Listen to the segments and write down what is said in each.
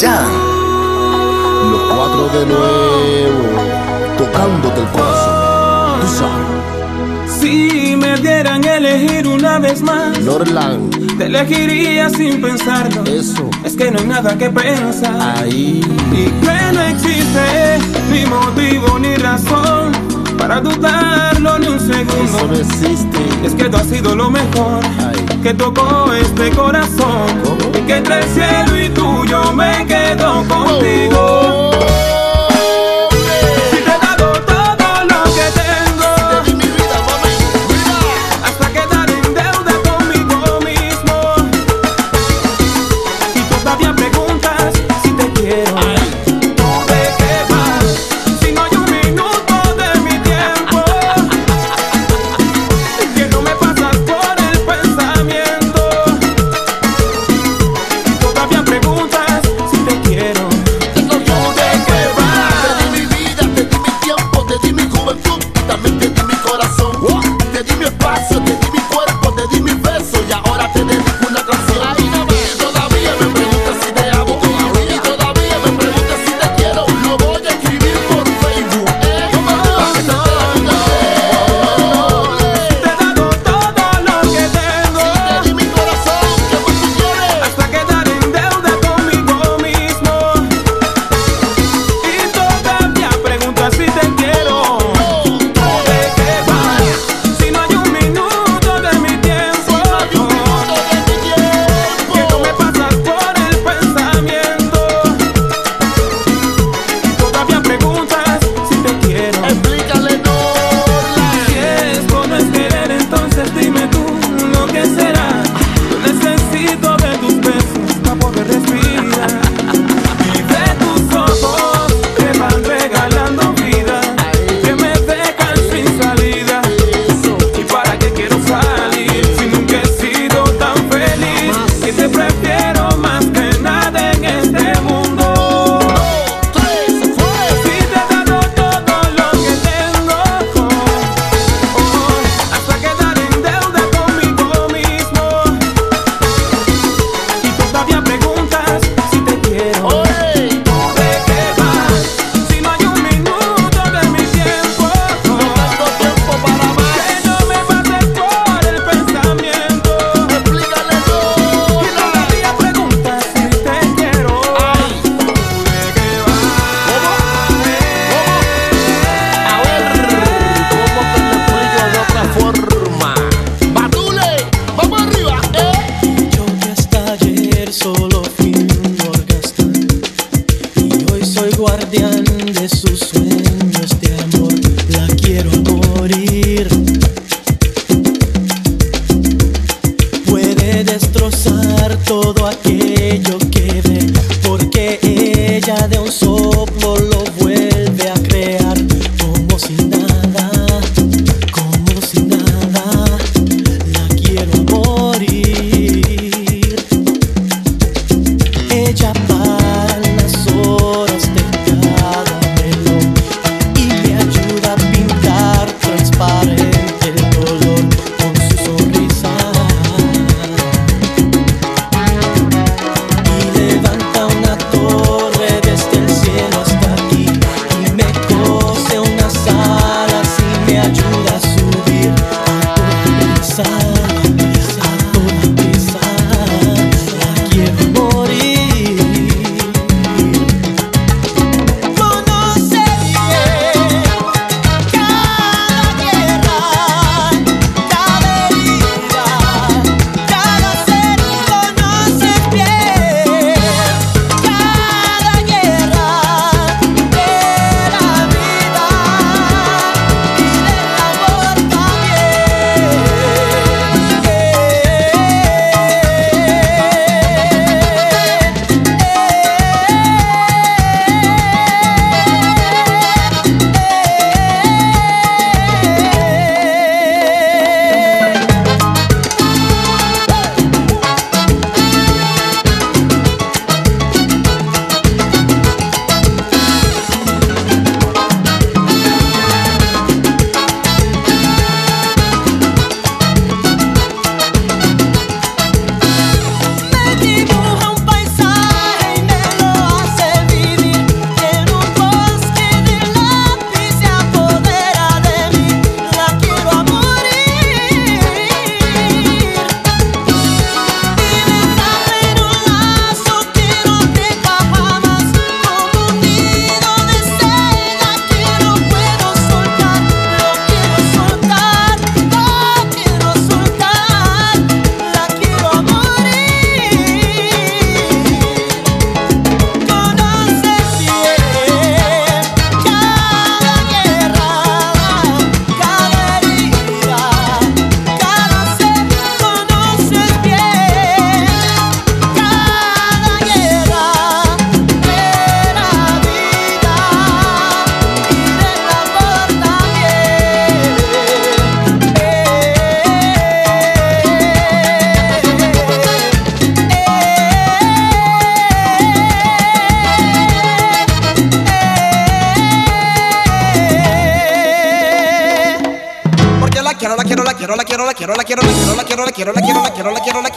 Jan. Los cuatro de nuevo, tocándote el corazón. Tú sabes. Si me dieran elegir una vez más, Norlan, te elegiría sin pensarlo. Eso es que no hay nada que pensar. Ahí. Y que no existe ni motivo ni razón para dudarlo ni un segundo. Es que tú has sido lo mejor que tocó este corazón. Y que entre el cielo y tuyo me quedo contigo.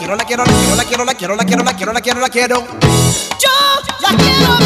Quiero la quiero la quiero la quiero la quiero la quiero la quiero la quiero la quiero. Yo la quiero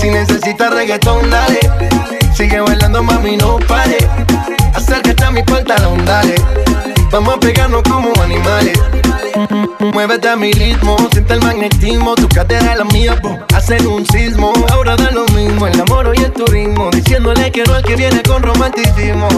Si necesitas reggaetón dale. Sigue bailando mami no pare. Acércate a mi pantalón dale. Vamos a pegarnos como animales. Muévete a mi ritmo, siente el magnetismo. Tu cadera es la mía, hacen un sismo. Ahora da lo mismo, el amor y el turismo Diciéndole que no al que viene con romanticismo.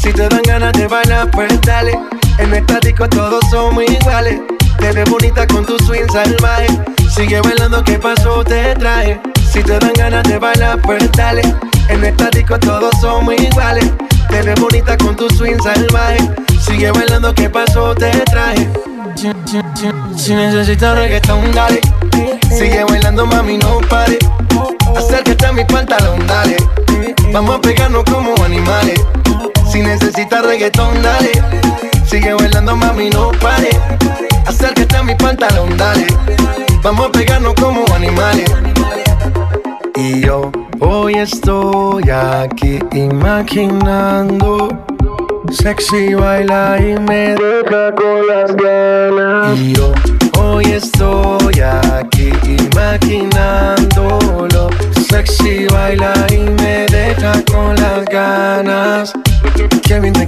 Si te dan ganas de bailar, pues dale. En disco todos somos iguales. Te ves bonita con tu swing salvaje. Sigue bailando, ¿qué pasó? Te traje. Si te dan ganas de bailar, pues dale. En esta disco todos somos iguales. Te ves bonita con tu swing salvaje. Sigue bailando, ¿qué pasó? Te traje. Si, si, si, si necesitas reggaetón, dale. Sigue bailando, mami, no pare. Acércate a mi pantalón, dale. Vamos a pegarnos como animales. Si necesitas reggaetón, dale. Sigue bailando, mami, no pare. Acércate a mi pantalón, dale. Vamos a pegarnos como animales. Y yo hoy estoy aquí imaginando. Sexy baila y me deja con las ganas. Y yo hoy estoy aquí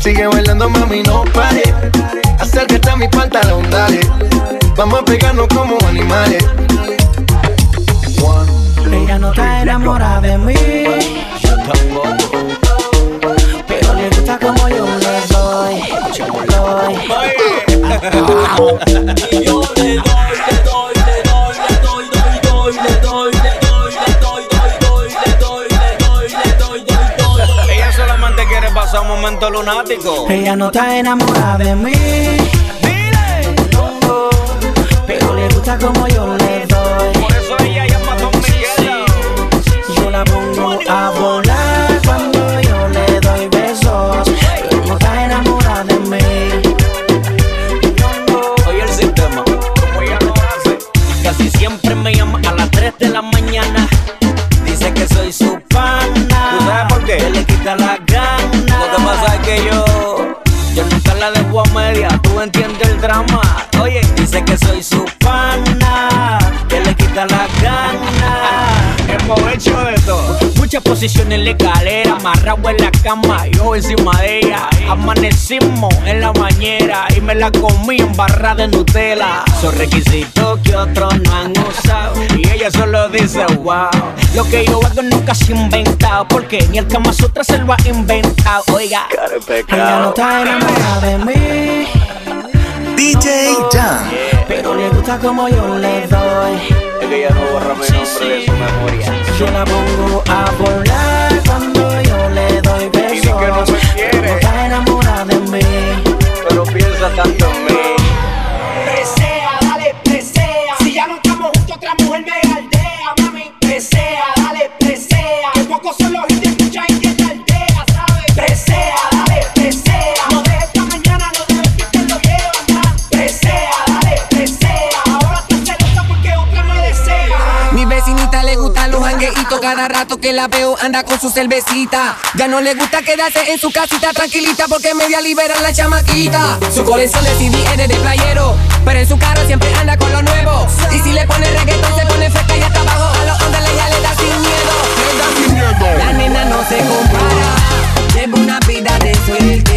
Sigue bailando, mami, no pare. Acércate a mi pantalón, dale. Vamos a pegarnos como animales. Ella no está enamorada de mí. Yo tampoco. Pero le gusta como yo le doy. Yo le doy, un momento lunático. Ella no está enamorada de mí. Pero le gusta como yo le doy. Por eso ella llama a Don Miguel. Yo la pongo a volar Oye, dice que soy su pana, que le quita las ganas. hemos hecho de todo. Muchas posiciones en la escalera, amarrado en la cama, yo encima de ella. Amanecimos en la bañera y me la comí en barra de Nutella. Son requisitos que otros no han usado y ella solo dice wow. Lo que yo hago nunca se ha inventado porque ni el Kama Sutra se lo ha inventado. Oiga, Ella no está enamorada de mí. DJ Jam. Pero le gusta como yo le doy. Es que ella no borra mi nombre de su memoria. Yo la pongo a volar cuando yo le doy besos. Dile que no me quiere. Cada rato que la veo anda con su cervecita. Ya no le gusta quedarse en su casita tranquilita Porque media libera la chamaquita. Su colección de CD es de playero Pero en su carro siempre anda con lo nuevo. Y si le pone reggaetón se pone fresca y hasta abajo A los hombres ella le da sin miedo. Le da sin miedo. La nena no se compara Lleva una vida de suerte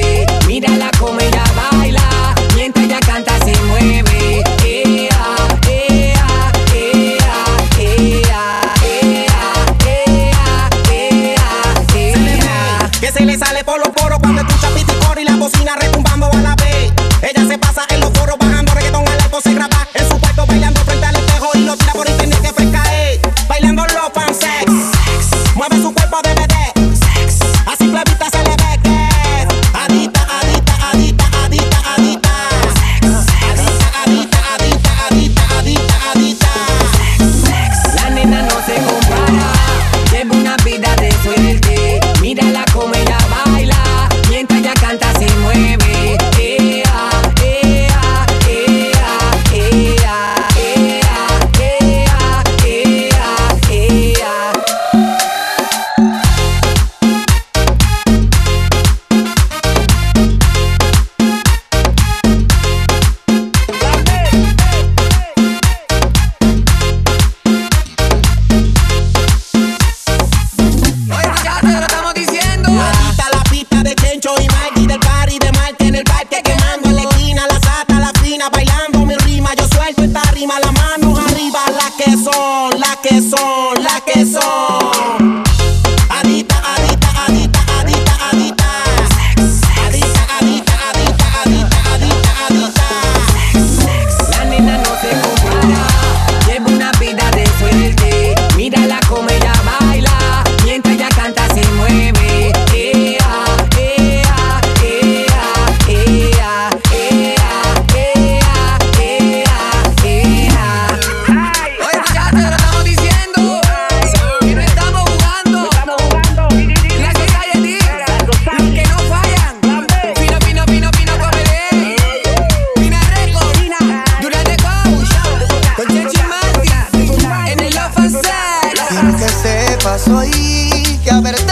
soy que a ver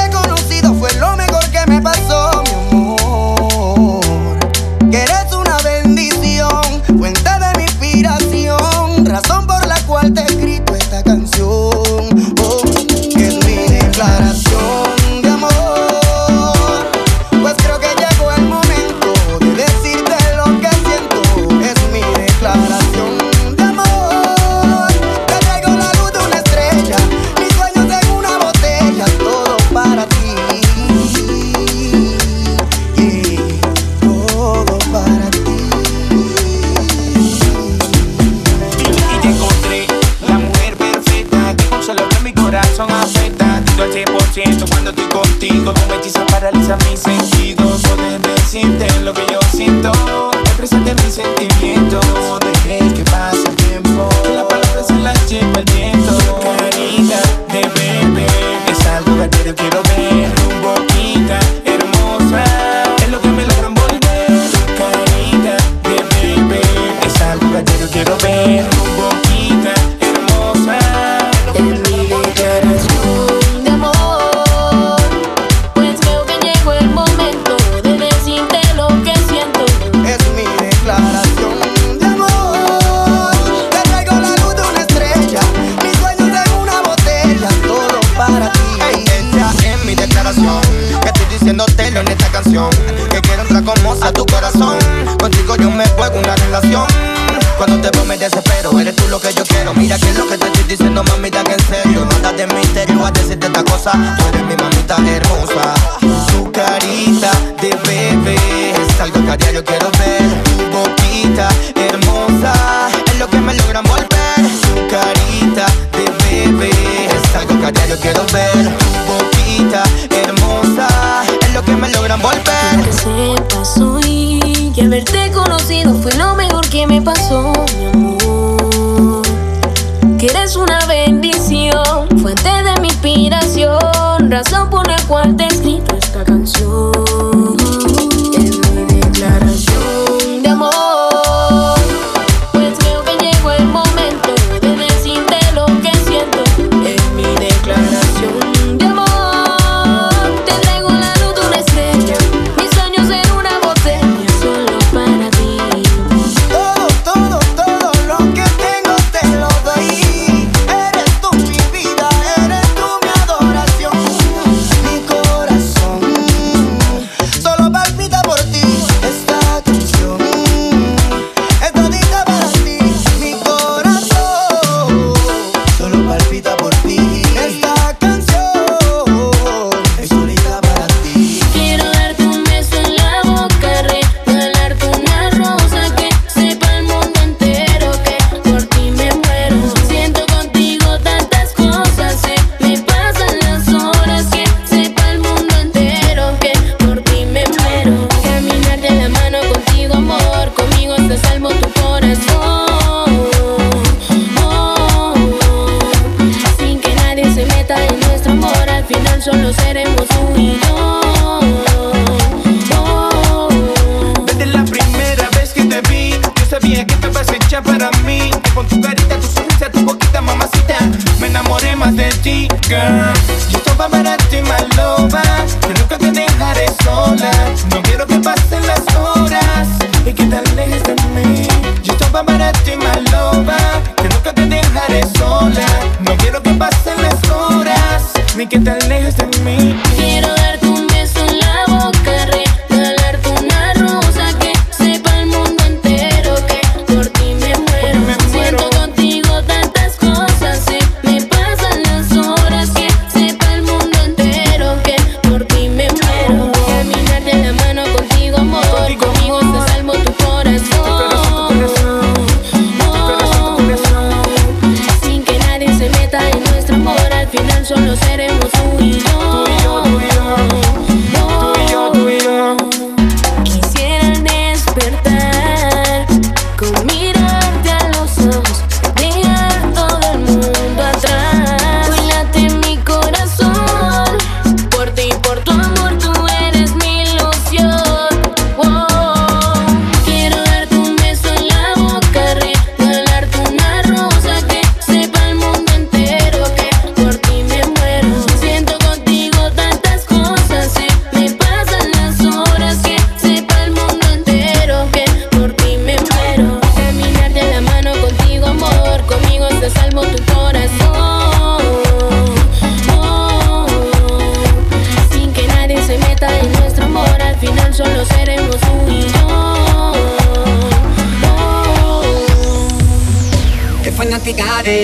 te vos me desespero. Eres tú lo que yo quiero. Mira que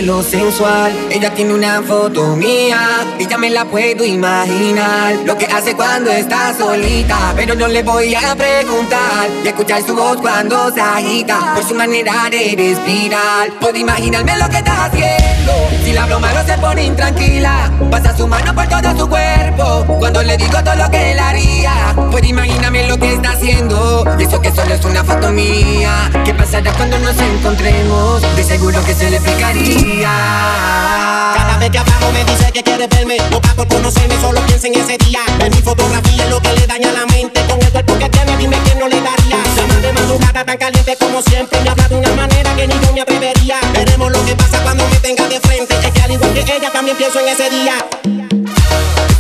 lo sensual. Ella tiene una foto mía y ya me la puedo imaginar. Lo que hace cuando está solita, pero no le voy a preguntar. Y escuchar su voz cuando se agita por su manera de respirar. Puedo imaginarme lo que está haciendo. Si la broma no se pone intranquila, pasa su mano por todo su cuerpo. Cuando le digo todo lo que él haría, puedo imaginarme lo que está haciendo. Y eso que solo es una foto mía. ¿Qué pasará cuando nos encontremos? De seguro que se le explicaría. Cada vez que hablamos me dice que quiere verme. No pa' por conocerme, solo piensa en ese día. Ver mi fotografía es lo que le daña la mente. Con el cuerpo que tiene, dime quién no le daría. Llama de madrugada tan caliente como siempre. Me habla de una manera que ni yo me atrevería. Veremos lo que pasa cuando me tenga de frente. Es que al igual que ella también pienso en ese día.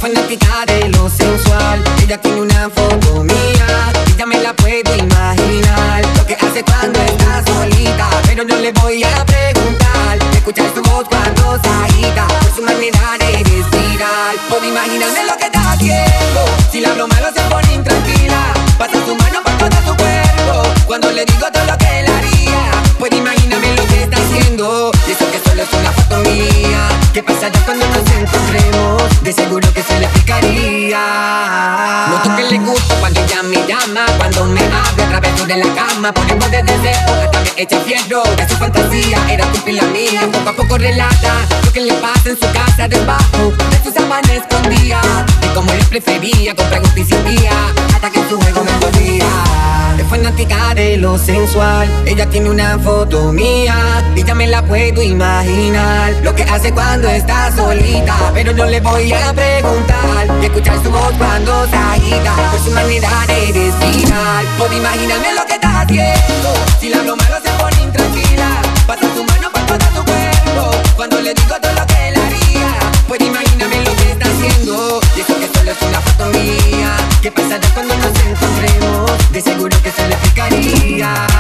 fanática de lo sensual. Ella tiene una foto mía ya me la puedo imaginar. Lo que hace cuando está solita, pero no le voy a. Escuchar su voz cuando se agita por su manera de respirar. Puedo imaginarme lo que está haciendo. Si la broma lo se pone intranquila, pasa su mano por todo su cuerpo. Cuando le digo todo lo que él haría, puedo imaginarme lo que está haciendo. Y eso que solo es una foto mía. ¿Qué pasará cuando nos encontremos? De seguro que se le explicaría. Noto que le gusta cuando ella me llama, cuando me habla través de la cama. Ponemos de deseo, hasta me echa fierro de su fantasía. Era cumplir la mía, poco a poco relata lo que le pasa en su casa debajo de su sábana escondía. Y como él prefería, preguntas y insistía, hasta que su juego me volvía. Es fanática de lo sensual. Ella tiene una foto mía y ya me la puedo imaginar. Lo que hace cuando está solita, pero no le voy a preguntar. Y escuchar su voz cuando se agita por su manera de respirar. Puedo imaginarme lo que está haciendo. Si la no se pone intranquila, pasa su mano por todo su cuerpo. Cuando le digo todo lo que él haría, puedo imaginarme lo que está haciendo. Y eso que solo es una foto mía. ¿Qué pasará cuando nos encontremos? De seguro que se le explicaría.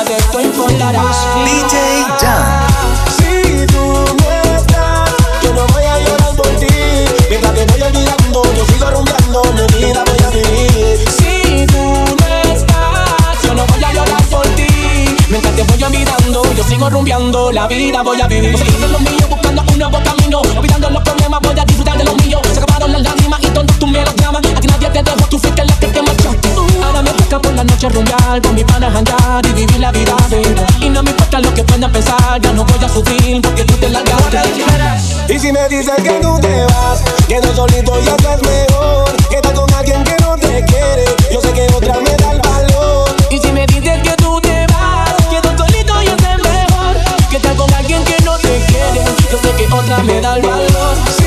cada vez tú importarás. DJ Jan. Si tú no estás, yo no voy a llorar por ti. Mientras te voy olvidando, yo sigo arrumbrando, mi vida voy a vivir. Si tú no estás, yo no voy a llorar por ti. Mientras te voy olvidando, yo sigo rumbeando, la vida voy a vivir. Siguiendo lo mío, buscando un nuevo camino. Olvidando los problemas, voy a disfrutar de los míos. Se acabaron las lágrimas y todos tus melodramas. A ti nadie te dejó, tú fuiste el por la noche rumbear, con mis panas andar y vivir la vida vida. Y no me importa lo que puedan pensar, ya no voy a sufrir porque tú te largaste. Y si me dices que tú te vas, quedo solito y estás mejor. Queda con alguien que no te quiere, yo sé que otra me da el valor. Y si me dices que tú te vas, quedo solito y estás mejor. Que estar con alguien que no te quiere, yo sé que otra me da el valor.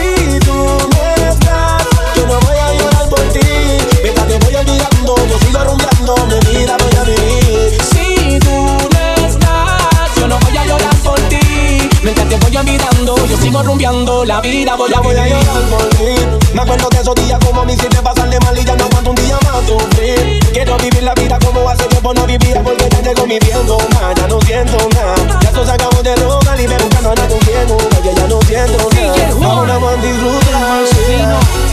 Vida voy a vivir. Si tú no estás, yo no voy a llorar por ti. Mientras te voy olvidando, yo sigo rumbeando, la vida voy a voy a llorar por ti. Me acuerdo de esos días como me hiciste pasarle mal y ya no aguanto un día más sufrir. Quiero vivir la vida como hace tiempo no vivía porque ya llegó mi tiempo, ma, ya no siento nada. Ya esto se acabó de rogar y me buscando con quién, porque ya no siento nada. Ahora más disfrutar.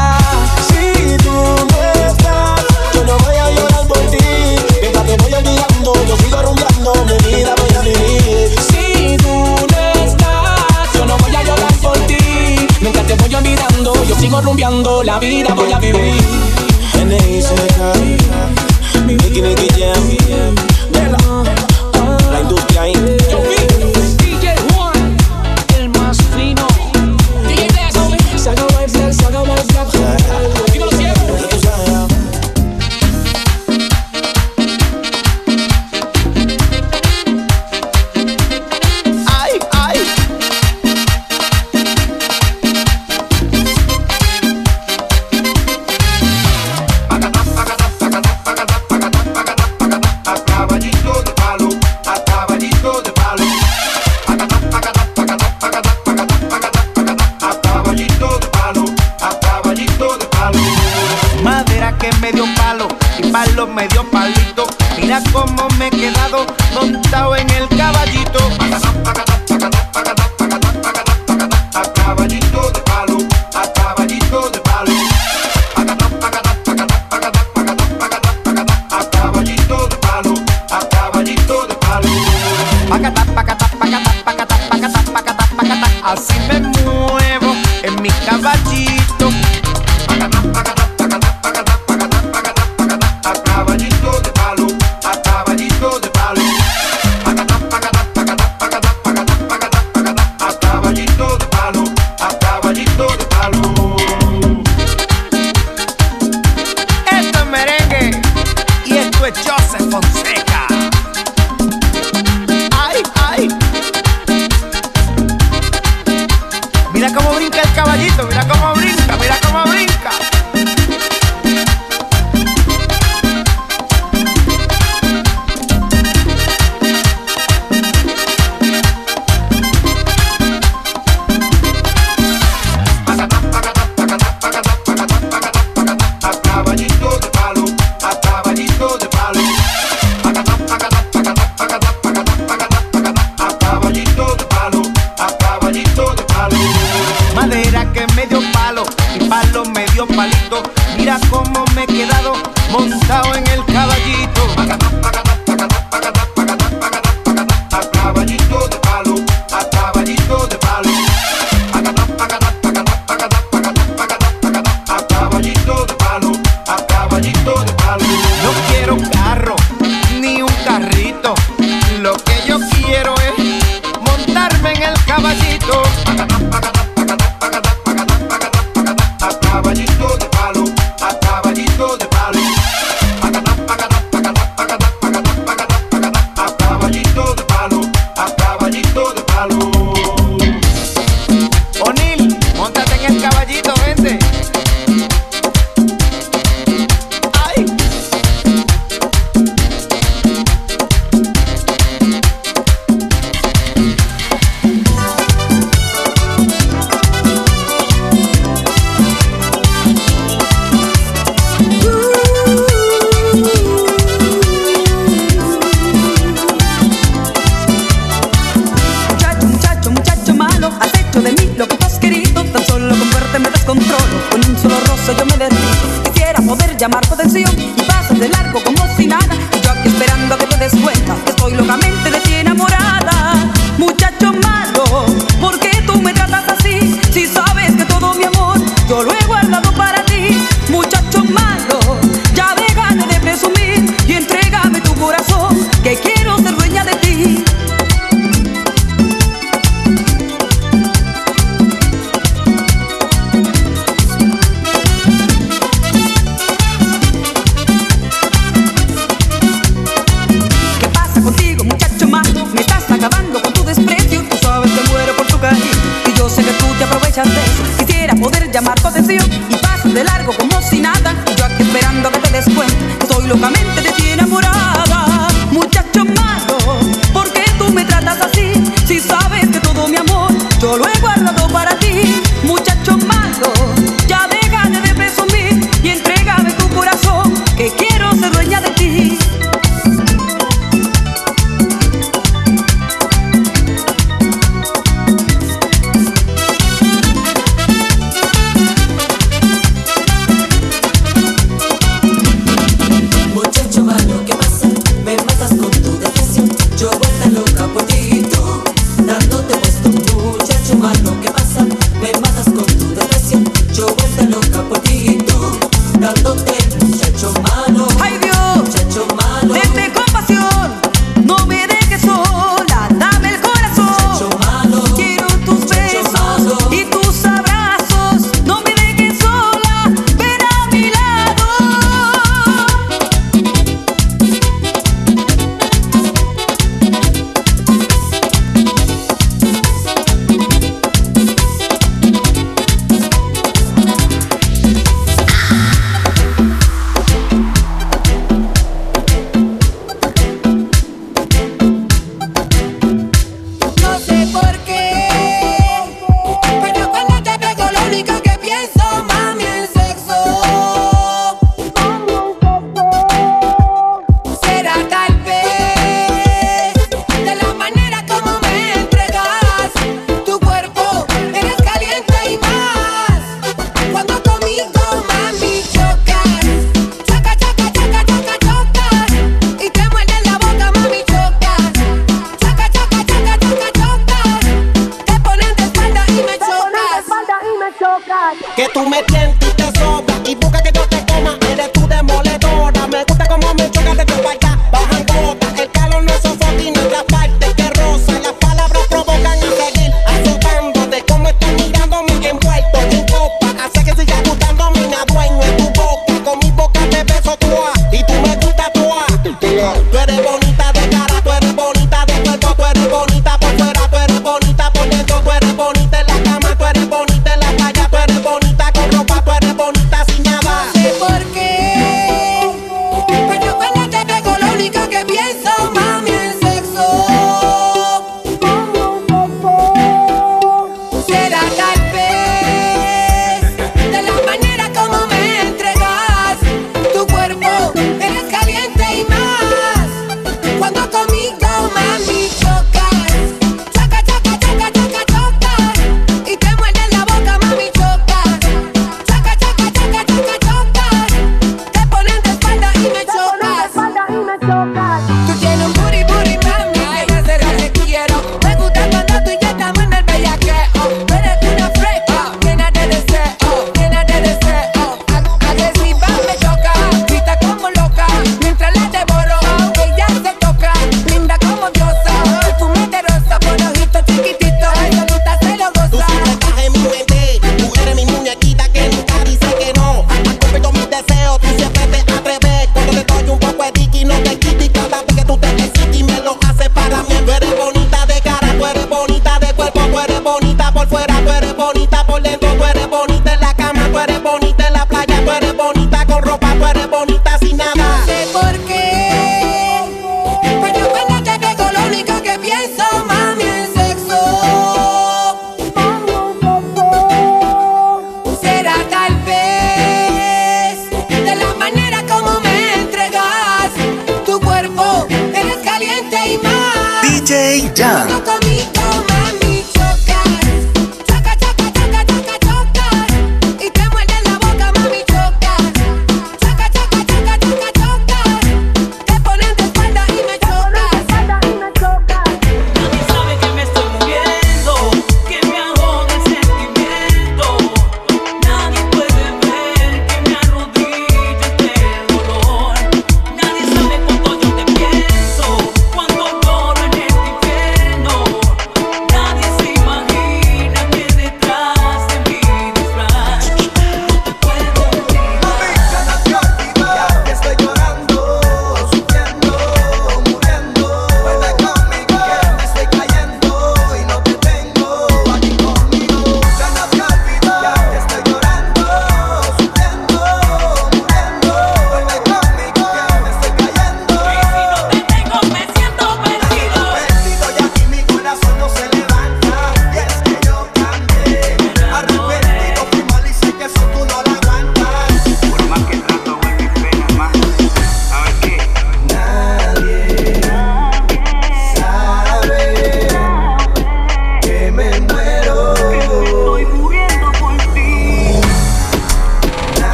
Yo sigo rumbeando, la vida voy a vivir. N.I.C.K. Nicky Nicky Jam, la industria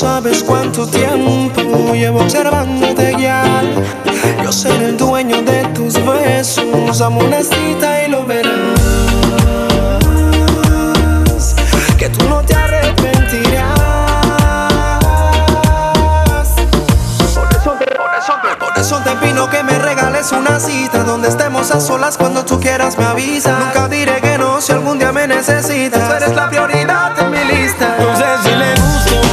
sabes cuánto tiempo llevo observándote guiar. Yo seré el dueño de tus besos, amonecita y lo verás. Que tú no te arrepentirás. Por eso te, por te, por eso te pido que me regales una cita donde estemos a solas cuando tú quieras me avisa. Nunca diré que no si algún día me necesitas. Tú eres la prioridad en mi lista. No sé si le gusto.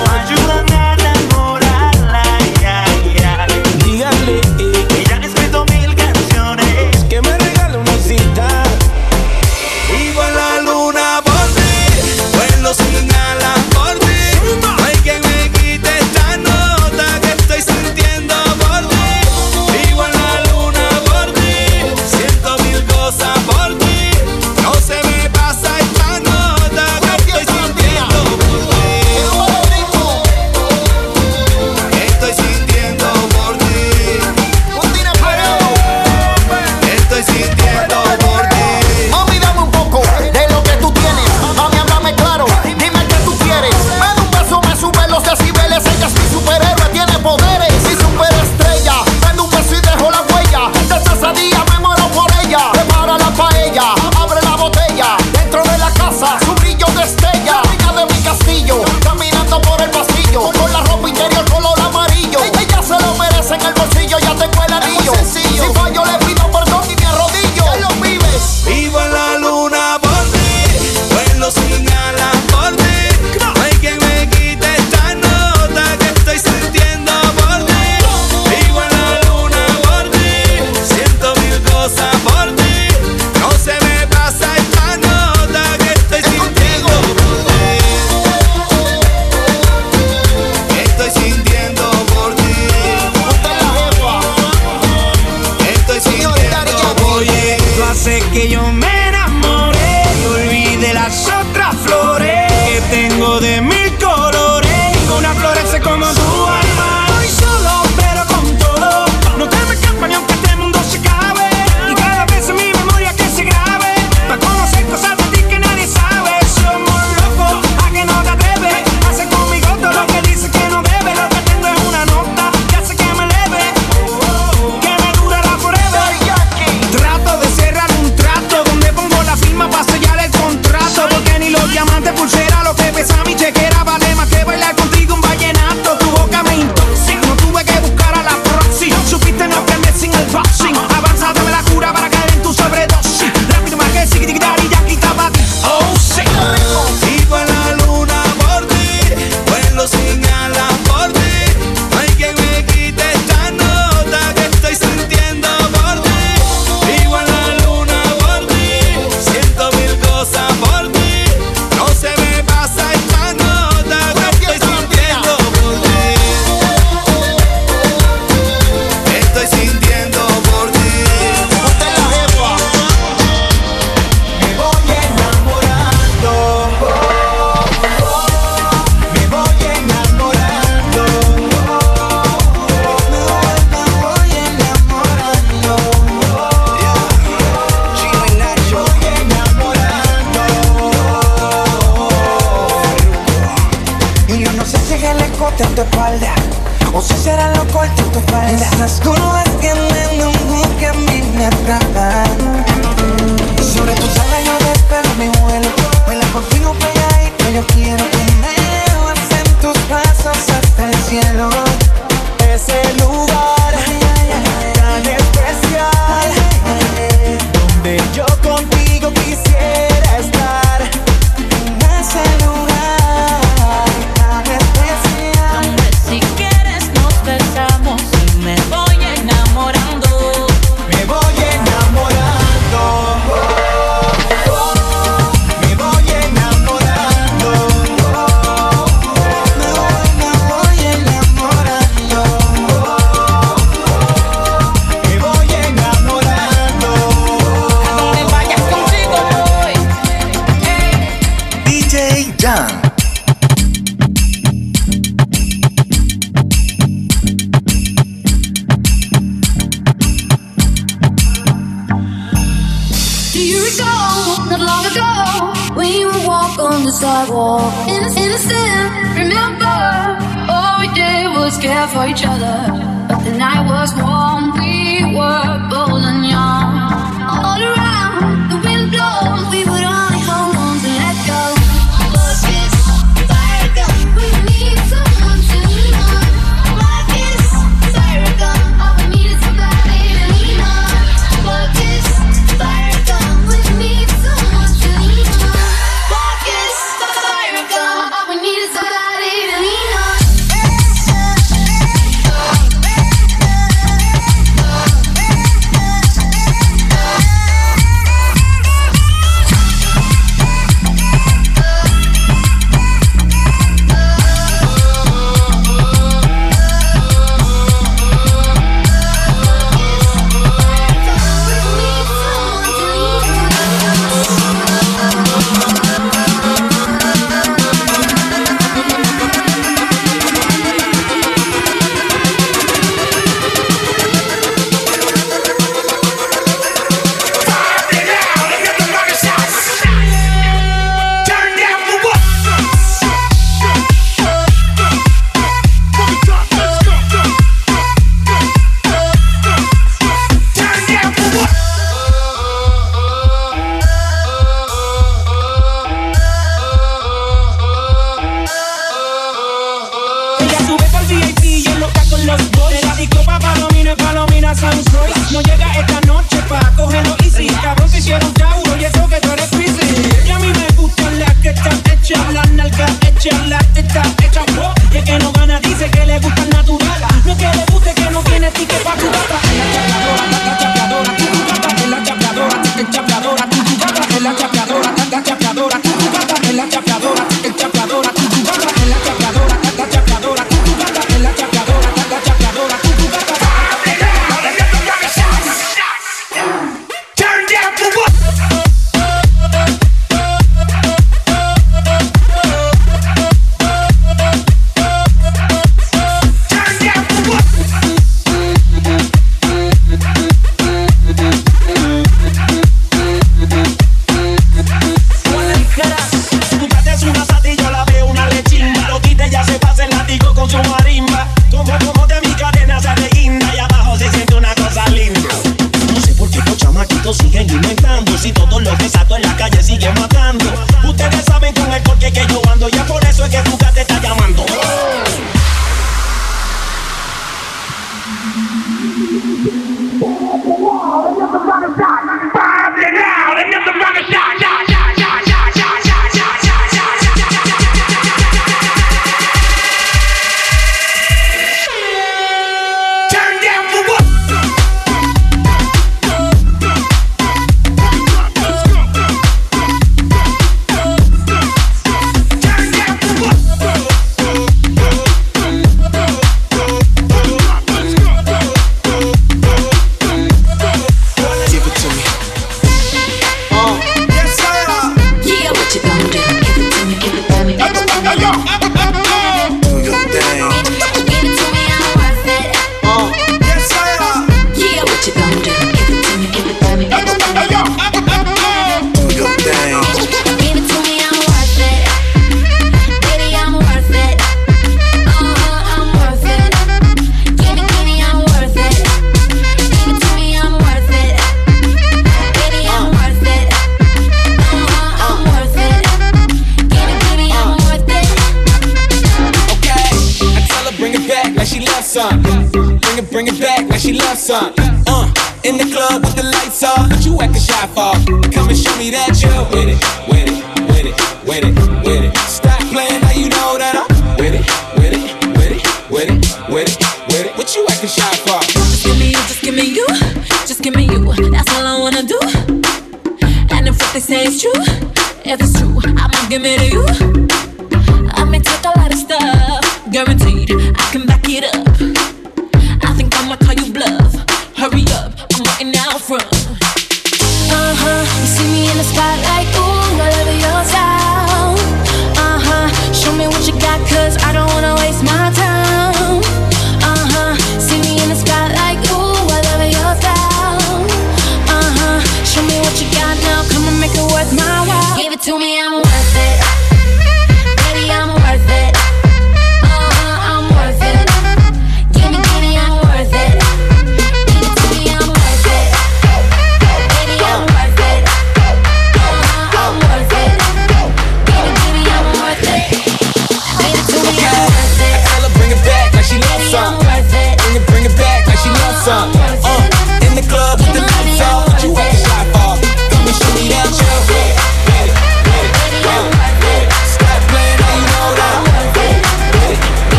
up.